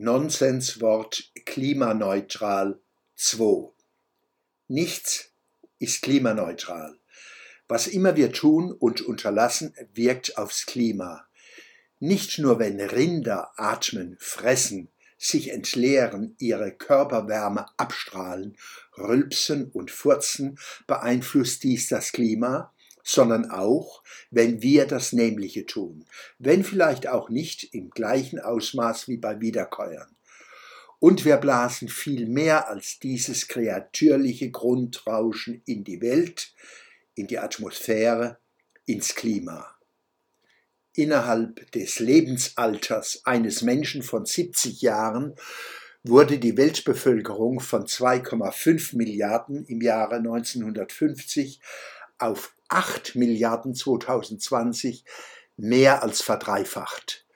Nonsenswort klimaneutral 2. Nichts ist klimaneutral. Was immer wir tun und unterlassen, wirkt aufs Klima. Nicht nur wenn Rinder atmen, fressen, sich entleeren, ihre Körperwärme abstrahlen, rülpsen und furzen, beeinflusst dies das Klima, sondern auch, wenn wir das Nämliche tun, wenn vielleicht auch nicht im gleichen Ausmaß wie bei Wiederkäuern. Und wir blasen viel mehr als dieses kreatürliche Grundrauschen in die Welt, in die Atmosphäre, ins Klima. Innerhalb des Lebensalters eines Menschen von 70 Jahren wurde die Weltbevölkerung von 2,5 Milliarden im Jahre 1950 auf 8 Milliarden 2020 mehr als verdreifacht.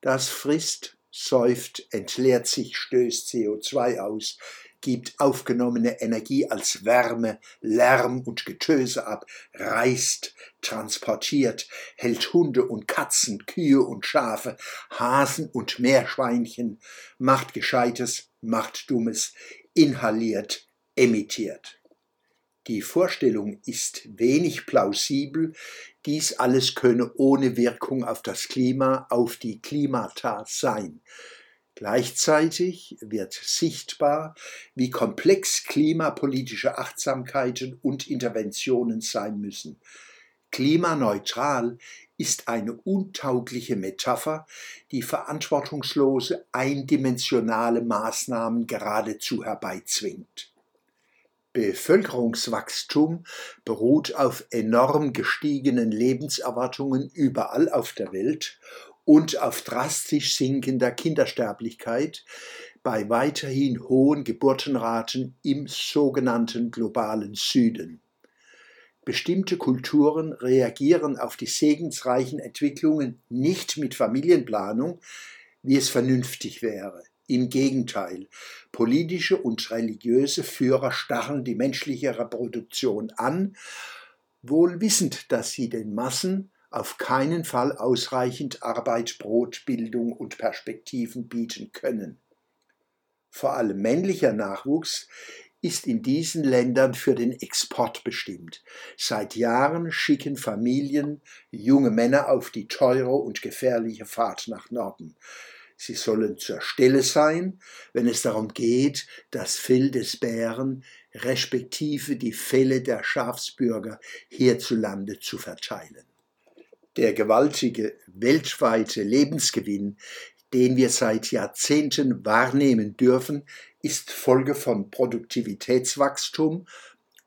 Das frisst, säuft, entleert sich, stößt CO2 aus, gibt aufgenommene Energie als Wärme, Lärm und Getöse ab, reist, transportiert, hält Hunde und Katzen, Kühe und Schafe, Hasen und Meerschweinchen, macht Gescheites, macht Dummes, inhaliert, emittiert. Die Vorstellung ist wenig plausibel, dies alles könne ohne Wirkung auf das Klima, auf die Klimata sein. Gleichzeitig wird sichtbar, wie komplex klimapolitische Achtsamkeiten und Interventionen sein müssen. Klimaneutral ist eine untaugliche Metapher, die verantwortungslose, eindimensionale Maßnahmen geradezu herbeizwingt. Bevölkerungswachstum beruht auf enorm gestiegenen Lebenserwartungen überall auf der Welt und auf drastisch sinkender Kindersterblichkeit bei weiterhin hohen Geburtenraten im sogenannten globalen Süden. Bestimmte Kulturen reagieren auf die segensreichen Entwicklungen nicht mit Familienplanung, wie es vernünftig wäre. Im Gegenteil, politische und religiöse Führer starren die menschliche Reproduktion an, wohl wissend, dass sie den Massen auf keinen Fall ausreichend Arbeit, Brot, Bildung und Perspektiven bieten können. Vor allem männlicher Nachwuchs ist in diesen Ländern für den Export bestimmt. Seit Jahren schicken Familien junge Männer auf die teure und gefährliche Fahrt nach Norden. Sie sollen zur Stelle sein, wenn es darum geht, das Fell des Bären respektive die Fälle der Schafsbürger hierzulande zu verteilen. Der gewaltige weltweite Lebensgewinn, den wir seit Jahrzehnten wahrnehmen dürfen, ist Folge von Produktivitätswachstum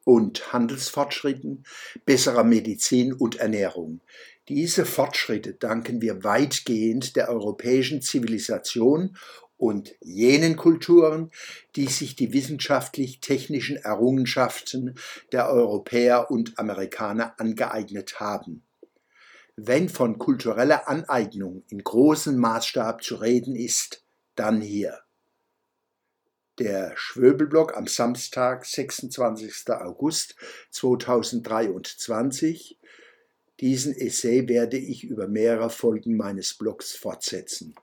und Handelsfortschritten, besserer Medizin und Ernährung. Diese Fortschritte danken wir weitgehend der europäischen Zivilisation und jenen Kulturen, die sich die wissenschaftlich-technischen Errungenschaften der Europäer und Amerikaner angeeignet haben. Wenn von kultureller Aneignung in großem Maßstab zu reden ist, dann hier. Der Schwöbelblock am Samstag, 26. August 2023 diesen Essay werde ich über mehrere Folgen meines Blogs fortsetzen.